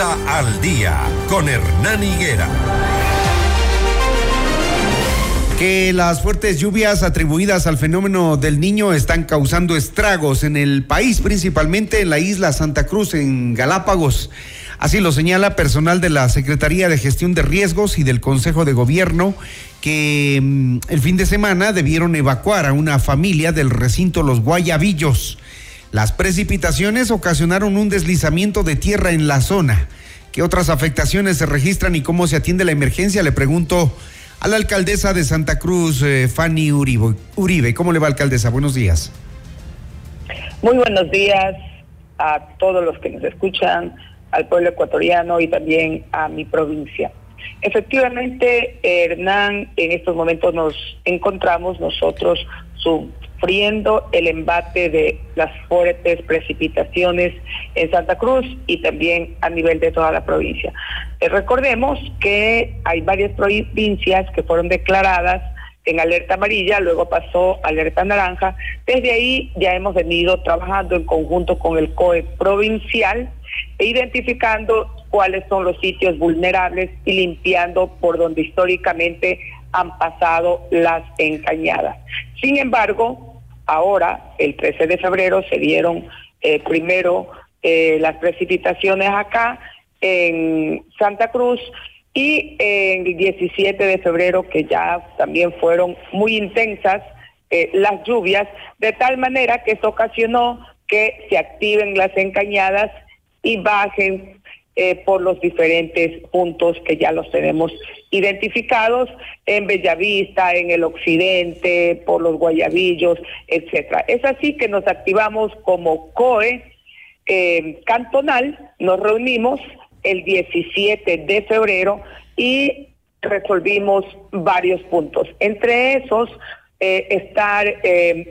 Al Día con Hernán Higuera. Que las fuertes lluvias atribuidas al fenómeno del niño están causando estragos en el país, principalmente en la isla Santa Cruz, en Galápagos. Así lo señala personal de la Secretaría de Gestión de Riesgos y del Consejo de Gobierno, que mm, el fin de semana debieron evacuar a una familia del recinto Los Guayabillos. Las precipitaciones ocasionaron un deslizamiento de tierra en la zona. ¿Qué otras afectaciones se registran y cómo se atiende la emergencia? Le pregunto a la alcaldesa de Santa Cruz, eh, Fanny Uribe. Uribe. ¿Cómo le va, alcaldesa? Buenos días. Muy buenos días a todos los que nos escuchan, al pueblo ecuatoriano y también a mi provincia. Efectivamente, Hernán, en estos momentos nos encontramos nosotros sufriendo el embate de las fuertes precipitaciones en Santa Cruz y también a nivel de toda la provincia. Eh, recordemos que hay varias provincias que fueron declaradas en alerta amarilla, luego pasó alerta naranja. Desde ahí ya hemos venido trabajando en conjunto con el COE provincial identificando cuáles son los sitios vulnerables y limpiando por donde históricamente han pasado las encañadas. Sin embargo, ahora, el 13 de febrero, se dieron eh, primero eh, las precipitaciones acá en Santa Cruz y el 17 de febrero, que ya también fueron muy intensas eh, las lluvias, de tal manera que esto ocasionó que se activen las encañadas y bajen eh, por los diferentes puntos que ya los tenemos identificados en Bellavista, en el occidente, por los guayabillos, etcétera. Es así que nos activamos como COE eh, cantonal, nos reunimos el 17 de febrero y resolvimos varios puntos. Entre esos, eh, estar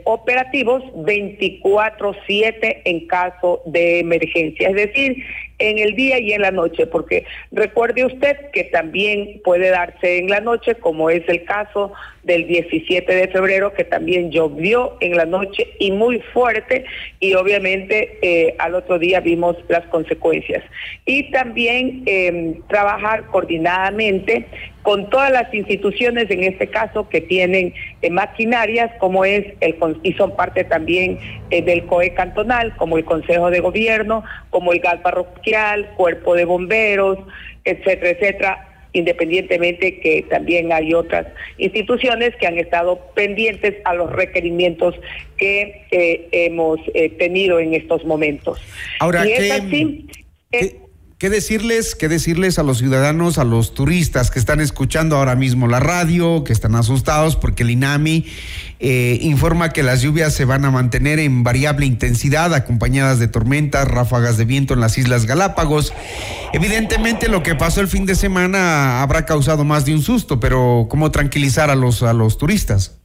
operativos 24/7 en caso de emergencia, es decir, en el día y en la noche, porque recuerde usted que también puede darse en la noche, como es el caso del 17 de febrero, que también llovió en la noche y muy fuerte, y obviamente eh, al otro día vimos las consecuencias. Y también em, trabajar coordinadamente con todas las instituciones, en este caso, que tienen eh, maquinarias, como es el y son parte también eh, del COE cantonal, como el Consejo de Gobierno, como el GAL parroquial, Cuerpo de Bomberos, etcétera, etcétera, independientemente que también hay otras instituciones que han estado pendientes a los requerimientos que eh, hemos tenido en estos momentos. Ahora, y es así, ¿Qué decirles, qué decirles a los ciudadanos, a los turistas que están escuchando ahora mismo la radio, que están asustados porque el INAMI eh, informa que las lluvias se van a mantener en variable intensidad, acompañadas de tormentas, ráfagas de viento en las Islas Galápagos? Evidentemente lo que pasó el fin de semana habrá causado más de un susto, pero ¿cómo tranquilizar a los, a los turistas?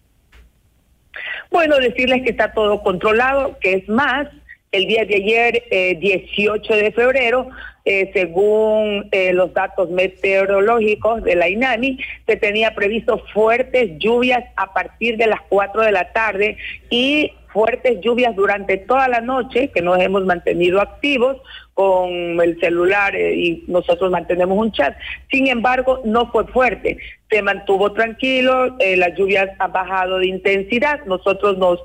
Bueno, decirles que está todo controlado, que es más, el día de ayer, 18 eh, de febrero, eh, según eh, los datos meteorológicos de la INAMI, se tenía previsto fuertes lluvias a partir de las 4 de la tarde y fuertes lluvias durante toda la noche, que nos hemos mantenido activos con el celular y nosotros mantenemos un chat. Sin embargo, no fue fuerte, se mantuvo tranquilo, las lluvias han bajado de intensidad, nosotros nos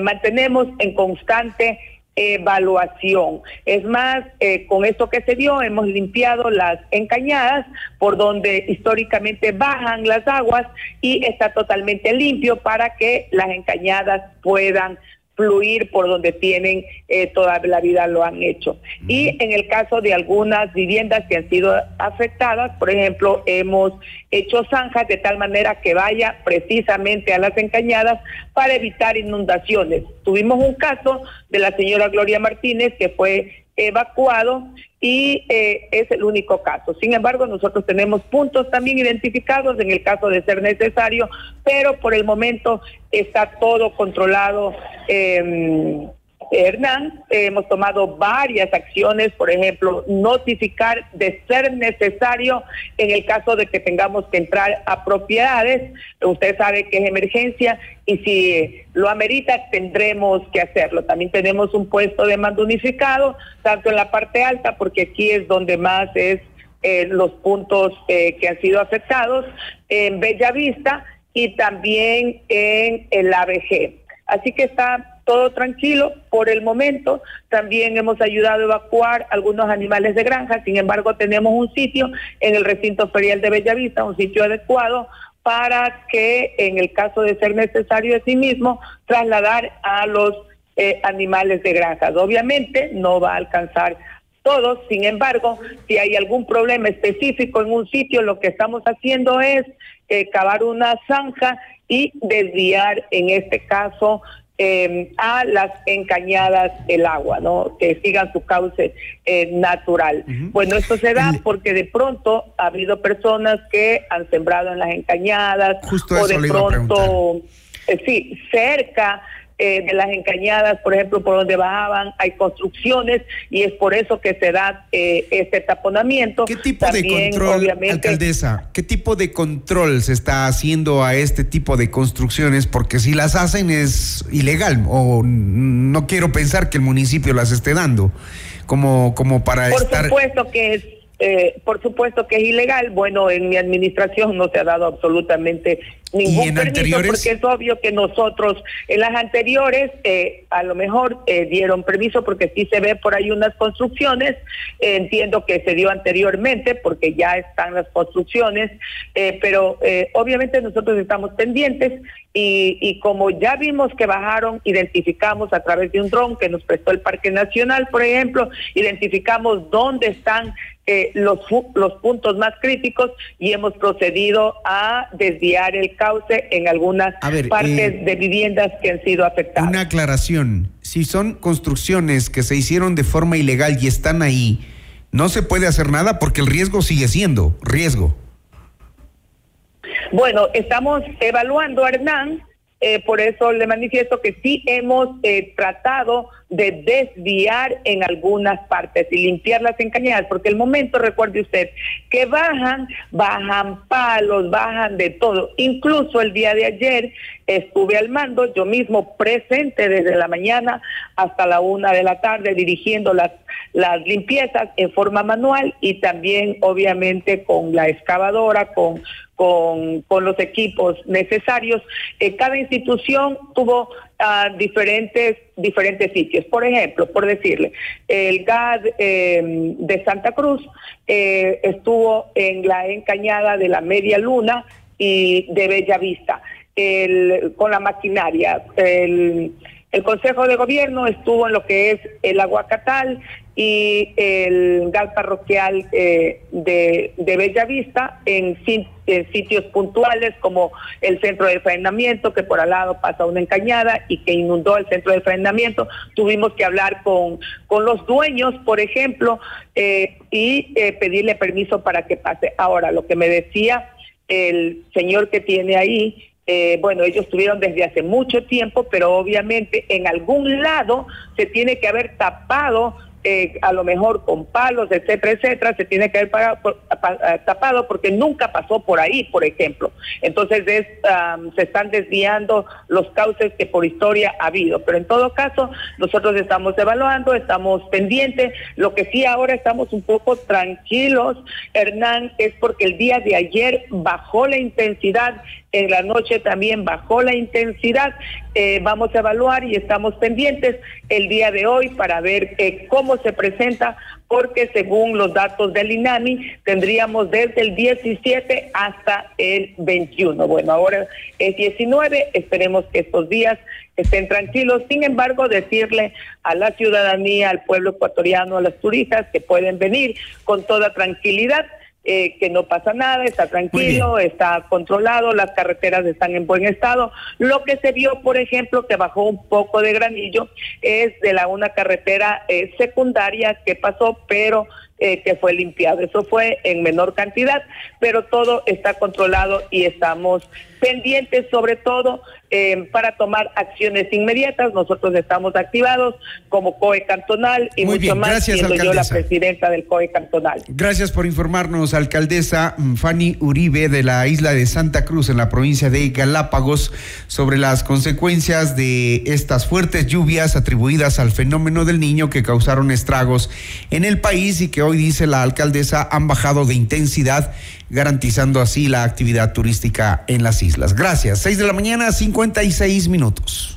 mantenemos en constante evaluación. Es más, eh, con esto que se dio, hemos limpiado las encañadas por donde históricamente bajan las aguas y está totalmente limpio para que las encañadas puedan fluir por donde tienen eh, toda la vida lo han hecho. Y en el caso de algunas viviendas que han sido afectadas, por ejemplo, hemos hecho zanjas de tal manera que vaya precisamente a las encañadas para evitar inundaciones. Tuvimos un caso de la señora Gloria Martínez que fue evacuado y eh, es el único caso. Sin embargo, nosotros tenemos puntos también identificados en el caso de ser necesario, pero por el momento está todo controlado. Em, Hernán, hemos tomado varias acciones, por ejemplo, notificar de ser necesario en el caso de que tengamos que entrar a propiedades. Usted sabe que es emergencia y si lo amerita tendremos que hacerlo. También tenemos un puesto de mando unificado, tanto en la parte alta, porque aquí es donde más es eh, los puntos eh, que han sido afectados, en Bellavista y también en el ABG. Así que está todo tranquilo por el momento. También hemos ayudado a evacuar algunos animales de granja. Sin embargo, tenemos un sitio en el recinto ferial de Bellavista, un sitio adecuado para que en el caso de ser necesario sí mismo trasladar a los eh, animales de granja. Obviamente no va a alcanzar todos, sin embargo, si hay algún problema específico en un sitio, lo que estamos haciendo es eh, cavar una zanja y desviar, en este caso, eh, a las encañadas el agua, ¿no? Que sigan su cauce eh, natural. Bueno, esto se da porque de pronto ha habido personas que han sembrado en las encañadas o de pronto, eh, sí, cerca eh, de las encañadas, por ejemplo, por donde bajaban, hay construcciones y es por eso que se da eh, este taponamiento. ¿Qué tipo de control, alcaldesa, qué tipo de control se está haciendo a este tipo de construcciones? Porque si las hacen es ilegal o no quiero pensar que el municipio las esté dando como, como para por estar... Por supuesto que es eh, por supuesto que es ilegal. Bueno, en mi administración no se ha dado absolutamente ningún permiso porque es obvio que nosotros en las anteriores eh, a lo mejor eh, dieron permiso porque sí se ve por ahí unas construcciones. entiendo que se dio anteriormente porque ya están las construcciones, pero obviamente nosotros estamos pendientes y, y como ya vimos que bajaron, identificamos a través de un dron que nos prestó el Parque Nacional, por ejemplo, identificamos dónde están eh, los, los puntos más críticos y hemos procedido a desviar el cauce en algunas partes eh, de viviendas que han sido afectadas. Una aclaración, si son construcciones que se hicieron de forma ilegal y están ahí, no se puede hacer nada porque el riesgo sigue siendo riesgo. Bueno, estamos evaluando, Hernán, eh, por eso le manifiesto que sí hemos eh, tratado de desviar en algunas partes y limpiar las encañadas, porque el momento, recuerde usted, que bajan, bajan palos, bajan de todo. Incluso el día de ayer estuve al mando, yo mismo presente desde la mañana hasta la una de la tarde, dirigiendo las, las limpiezas en forma manual y también obviamente con la excavadora, con con, con los equipos necesarios. Eh, cada institución tuvo uh, diferentes, diferentes sitios. Por ejemplo, por decirle, el GAD eh, de Santa Cruz eh, estuvo en la encañada de la Media Luna y de Bella Vista, el, con la maquinaria. El, el Consejo de Gobierno estuvo en lo que es el Aguacatal y el GAL parroquial eh, de, de Bellavista en, sitios puntuales como el centro de frenamiento, que por al lado pasa una encañada y que inundó el centro de frenamiento. Tuvimos que hablar con, con los dueños, por ejemplo, eh, y eh, pedirle permiso para que pase. Ahora, lo que me decía el señor que tiene ahí, eh, bueno, ellos tuvieron desde hace mucho tiempo, pero obviamente en algún lado se tiene que haber tapado eh, a lo mejor con palos, etcétera, etcétera, se tiene que haber tapado porque nunca pasó por ahí, por ejemplo. Entonces se están desviando los cauces que por historia ha habido. Pero en todo caso, nosotros estamos evaluando, estamos pendientes. Lo que sí ahora estamos un poco tranquilos, Hernán, es porque el día de ayer bajó la intensidad en la noche también bajó la intensidad. Eh, vamos a evaluar y estamos pendientes el día de hoy para ver eh, cómo se presenta, porque según los datos del INAMI tendríamos desde el 17 hasta el 21. Bueno, ahora es 19, esperemos que estos días estén tranquilos. Sin embargo, decirle a la ciudadanía, al pueblo ecuatoriano, a las turistas que pueden venir con toda tranquilidad eh, que no pasa nada, está tranquilo, está controlado, las carreteras están en buen estado. Lo que se vio, por ejemplo, que bajó un poco de granillo es de la una carretera eh, secundaria que pasó, pero eh, que fue limpiado. Eso fue en menor cantidad, pero todo está controlado y estamos pendientes sobre todo eh, para tomar acciones inmediatas. Nosotros estamos activados como COE cantonal y mucho más gracias, siendo yo la presidenta del COE cantonal. Gracias por informarnos, alcaldesa Fanny Uribe de la isla de Santa Cruz en la provincia de Galápagos sobre las consecuencias de estas fuertes lluvias atribuidas al fenómeno del niño que causaron estragos en el país y que hoy dice la alcaldesa han bajado de intensidad garantizando así la actividad turística en las islas. Gracias. Seis de la mañana, 56 minutos.